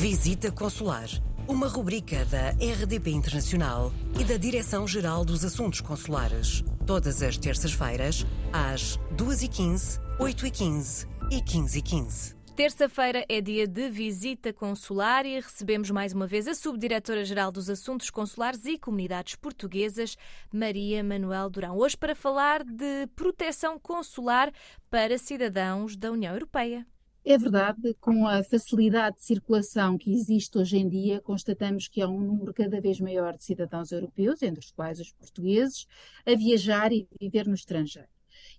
Visita Consular, uma rubrica da RDP Internacional e da Direção-Geral dos Assuntos Consulares. Todas as terças-feiras, às 2h15, 8h15 e 15h15. Terça-feira é dia de visita consular e recebemos mais uma vez a Subdiretora-Geral dos Assuntos Consulares e Comunidades Portuguesas, Maria Manuel Durão. Hoje para falar de proteção consular para cidadãos da União Europeia. É verdade, com a facilidade de circulação que existe hoje em dia, constatamos que há um número cada vez maior de cidadãos europeus, entre os quais os portugueses, a viajar e viver no estrangeiro.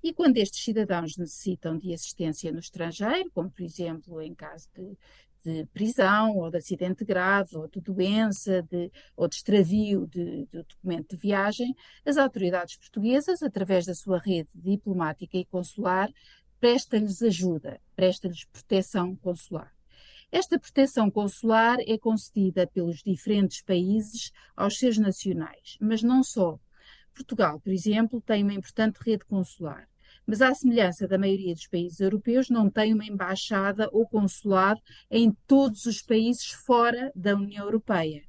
E quando estes cidadãos necessitam de assistência no estrangeiro, como por exemplo em caso de, de prisão, ou de acidente grave, ou de doença, de, ou de extravio de, de, documento de viagem, as autoridades portuguesas, através da sua rede diplomática e consular, presta-lhes ajuda, presta-lhes proteção consular. Esta proteção consular é concedida pelos diferentes países aos seus nacionais, mas não só. Portugal, por exemplo, tem uma importante rede consular, mas à semelhança da maioria dos países europeus, não tem uma embaixada ou consulado em todos os países fora da União Europeia.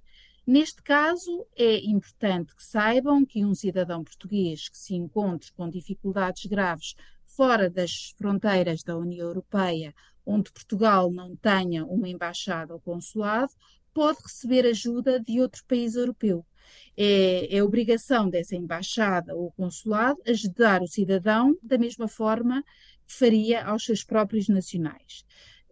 Neste caso, é importante que saibam que um cidadão português que se encontre com dificuldades graves fora das fronteiras da União Europeia, onde Portugal não tenha uma embaixada ou consulado, pode receber ajuda de outro país europeu. É, é obrigação dessa embaixada ou consulado ajudar o cidadão da mesma forma que faria aos seus próprios nacionais.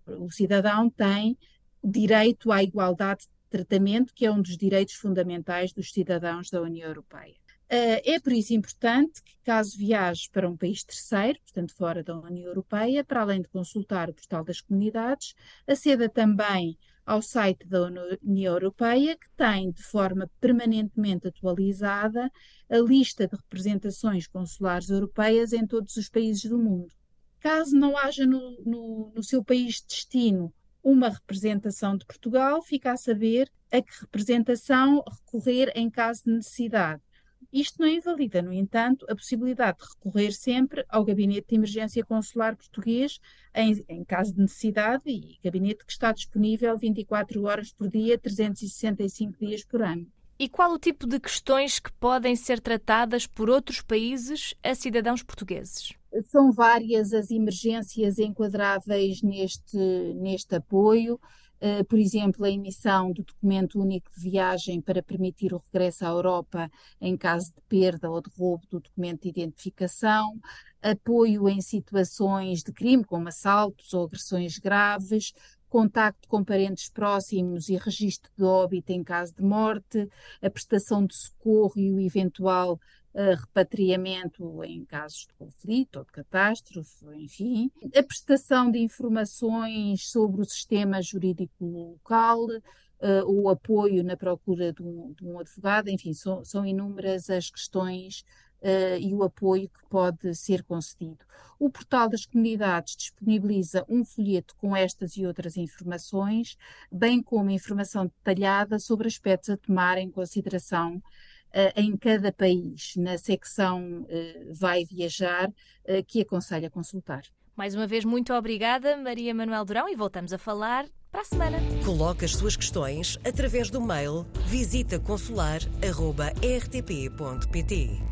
O cidadão tem direito à igualdade de tratamento, que é um dos direitos fundamentais dos cidadãos da União Europeia. Uh, é por isso importante que, caso viaje para um país terceiro, portanto fora da União Europeia, para além de consultar o portal das comunidades, aceda também ao site da União Europeia, que tem de forma permanentemente atualizada a lista de representações consulares europeias em todos os países do mundo. Caso não haja no, no, no seu país de destino uma representação de Portugal, fica a saber a que representação recorrer em caso de necessidade isto não invalida, no entanto, a possibilidade de recorrer sempre ao Gabinete de Emergência Consular Português em, em, caso de necessidade e gabinete que está disponível 24 horas por dia, 365 dias por ano. E qual o tipo de questões que podem ser tratadas por outros países a cidadãos portugueses? São várias as emergências enquadráveis neste, neste apoio. Uh, por exemplo, a emissão do documento único de viagem para permitir o regresso à Europa em caso de perda ou de roubo do documento de identificação, apoio em situações de crime, como assaltos ou agressões graves, contacto com parentes próximos e registro de óbito em caso de morte, a prestação de socorro e o eventual repatriamento em casos de conflito ou de catástrofe, enfim, a prestação de informações sobre o sistema jurídico local, uh, o apoio na procura de um, de um advogado, enfim, são, são inúmeras as questões Uh, e o apoio que pode ser concedido. O portal das comunidades disponibiliza um folheto com estas e outras informações, bem como informação detalhada sobre aspectos a tomar em consideração em cada país, na secção uh, Vai Viajar, uh, que aconselho consultar. Mais uma vez, muito obrigada, Maria Manuel Durão, e voltamos a falar para a semana. Coloque as suas questões através do mail visitaconsular.rtp.pt.